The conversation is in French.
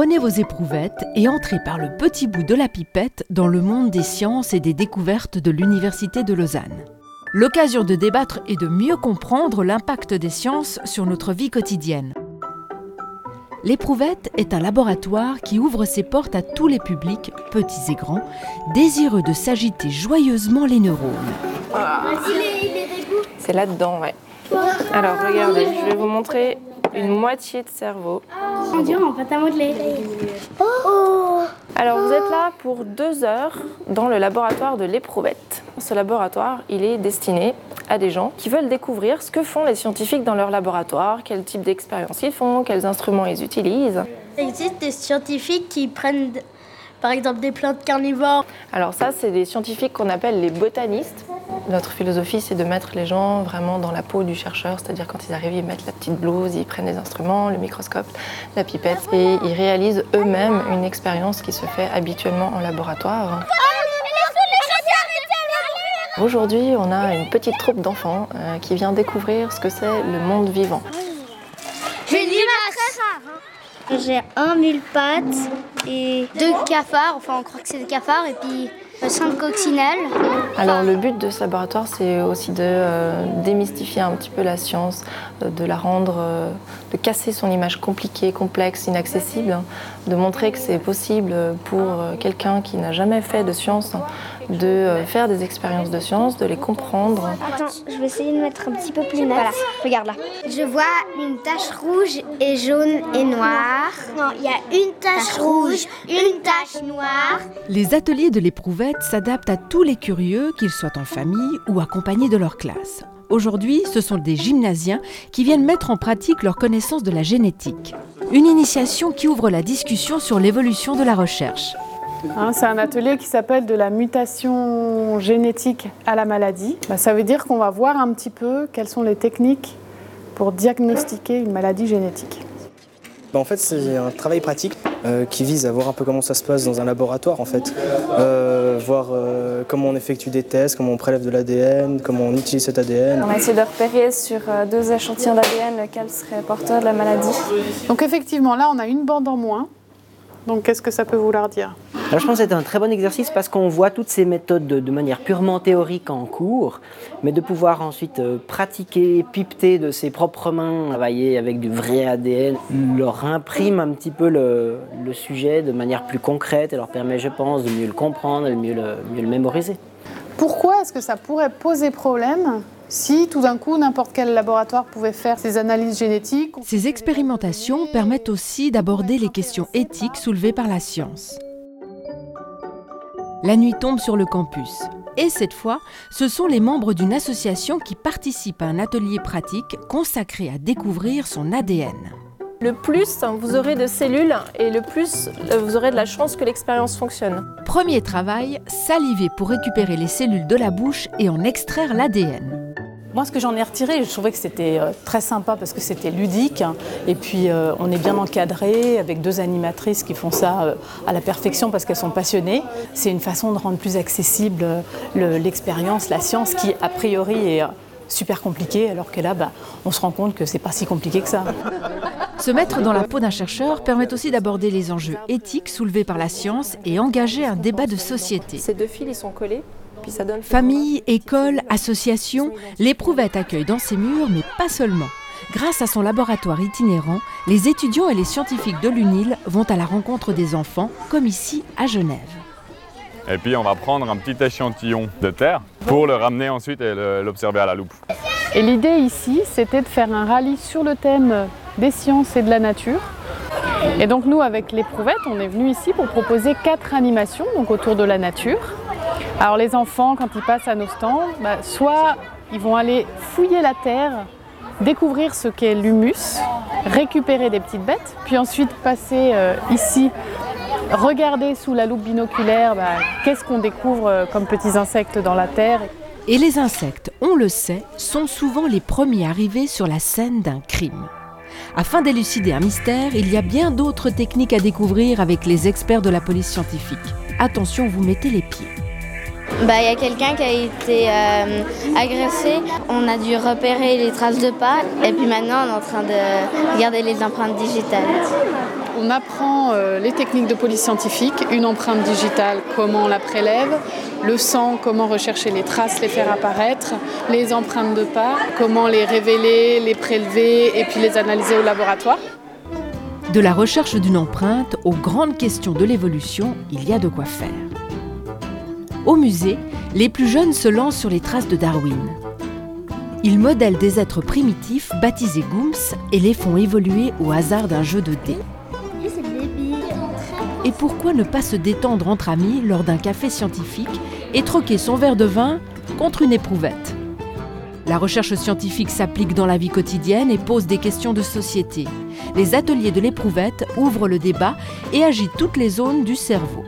Prenez vos éprouvettes et entrez par le petit bout de la pipette dans le monde des sciences et des découvertes de l'Université de Lausanne. L'occasion de débattre et de mieux comprendre l'impact des sciences sur notre vie quotidienne. L'éprouvette est un laboratoire qui ouvre ses portes à tous les publics, petits et grands, désireux de s'agiter joyeusement les neurones. C'est là-dedans, ouais. Alors regardez, je vais vous montrer une moitié de cerveau. Dieu, on va à modeler. Alors vous êtes là pour deux heures dans le laboratoire de l'éprouvette. Ce laboratoire, il est destiné à des gens qui veulent découvrir ce que font les scientifiques dans leur laboratoire, quel type d'expérience ils font, quels instruments ils utilisent. Il existe des scientifiques qui prennent par exemple des plantes carnivores. Alors ça, c'est des scientifiques qu'on appelle les botanistes. Notre philosophie, c'est de mettre les gens vraiment dans la peau du chercheur, c'est-à-dire quand ils arrivent, ils mettent la petite blouse, ils prennent les instruments, le microscope, la pipette, et ils réalisent eux-mêmes une expérience qui se fait habituellement en laboratoire. Aujourd'hui, on a une petite troupe d'enfants euh, qui vient découvrir ce que c'est le monde vivant. J'ai un mille pattes et deux cafards, enfin on croit que c'est des cafards, et puis Alors le but de ce laboratoire, c'est aussi de euh, démystifier un petit peu la science, euh, de la rendre, euh, de casser son image compliquée, complexe, inaccessible, hein, de montrer que c'est possible pour quelqu'un qui n'a jamais fait de science de euh, faire des expériences de science, de les comprendre. Attends, je vais essayer de mettre un petit peu plus net. Voilà, regarde là. Je vois une tache rouge et jaune et noire. Non, il y a une tache rouge, une tache noire. Les ateliers de l'éprouvette s'adaptent à tous les curieux, qu'ils soient en famille ou accompagnés de leur classe. Aujourd'hui, ce sont des gymnasiens qui viennent mettre en pratique leur connaissance de la génétique. Une initiation qui ouvre la discussion sur l'évolution de la recherche. Hein, c'est un atelier qui s'appelle de la mutation génétique à la maladie. Bah, ça veut dire qu'on va voir un petit peu quelles sont les techniques pour diagnostiquer une maladie génétique. Bah, en fait, c'est un travail pratique euh, qui vise à voir un peu comment ça se passe dans un laboratoire, en fait. Euh, voir euh, comment on effectue des tests, comment on prélève de l'ADN, comment on utilise cet ADN. On a essayé de repérer sur deux échantillons d'ADN lequel serait porteur de la maladie. Donc effectivement, là, on a une bande en moins. Donc qu'est-ce que ça peut vouloir dire Alors, je pense que c'est un très bon exercice parce qu'on voit toutes ces méthodes de, de manière purement théorique en cours, mais de pouvoir ensuite euh, pratiquer, pipeter de ses propres mains, travailler avec du vrai ADN, leur imprime un petit peu le, le sujet de manière plus concrète et leur permet, je pense, de mieux le comprendre et de mieux le, mieux le mémoriser. Pourquoi est-ce que ça pourrait poser problème si tout d'un coup n'importe quel laboratoire pouvait faire ces analyses génétiques Ces expérimentations permettent aussi d'aborder les questions éthiques soulevées par la science. La nuit tombe sur le campus. Et cette fois, ce sont les membres d'une association qui participent à un atelier pratique consacré à découvrir son ADN. Le plus vous aurez de cellules et le plus euh, vous aurez de la chance que l'expérience fonctionne. Premier travail, saliver pour récupérer les cellules de la bouche et en extraire l'ADN. Moi, ce que j'en ai retiré, je trouvais que c'était euh, très sympa parce que c'était ludique. Et puis, euh, on est bien encadré avec deux animatrices qui font ça euh, à la perfection parce qu'elles sont passionnées. C'est une façon de rendre plus accessible euh, le- l'expérience, la science qui, a priori, est euh, super compliquée, alors que là, bah, on se rend compte que c'est pas si compliqué que ça. Se mettre dans la peau d'un chercheur permet aussi d'aborder les enjeux éthiques soulevés par la science et engager un débat de société. Ces deux fils, ils sont collés? Famille, école, association, l'éprouvette accueille dans ses murs, mais pas seulement. Grâce à son laboratoire itinérant, les étudiants et les scientifiques de l'UNIL vont à la rencontre des enfants, comme ici à Genève. Et puis on va prendre un petit échantillon de terre pour le ramener ensuite et l'observer à la loupe. Et l'idée ici, c'était de faire un rallye sur le thème des sciences et de la nature. Et donc nous, avec l'éprouvette, on est venu ici pour proposer quatre animations donc autour de la nature. Alors les enfants, quand ils passent à nos stands, bah, soit ils vont aller fouiller la terre, découvrir ce qu'est l'humus, récupérer des petites bêtes, puis ensuite passer euh, ici, regarder sous la loupe binoculaire bah, qu'est-ce qu'on découvre euh, comme petits insectes dans la terre. Et les insectes, on le sait, sont souvent les premiers arrivés sur la scène d'un crime. Afin d'élucider un mystère, il y a bien d'autres techniques à découvrir avec les experts de la police scientifique. Attention, vous mettez les pieds. Bah, il y a quelqu'un qui a été euh, agressé. On a dû repérer les traces de pas. Et puis maintenant, on est en train de regarder les empreintes digitales. on apprend euh, les techniques de police scientifique, une empreinte digitale, comment on la prélève, le sang, comment rechercher les traces, les faire apparaître, les empreintes de pas, comment les révéler, les prélever et puis les analyser au laboratoire. De la recherche d'une empreinte aux grandes questions de l'évolution, il y a de quoi faire. Au musée, les plus jeunes se lancent sur les traces de Darwin. Ils modèlent des êtres primitifs baptisés Gooms et les font évoluer au hasard d'un jeu de dés. Et pourquoi ne pas se détendre entre amis lors d'un café scientifique et troquer son verre de vin contre une éprouvette? La recherche scientifique s'applique dans la vie quotidienne et pose des questions de société. Les ateliers de l'éprouvette ouvrent le débat et agitent toutes les zones du cerveau.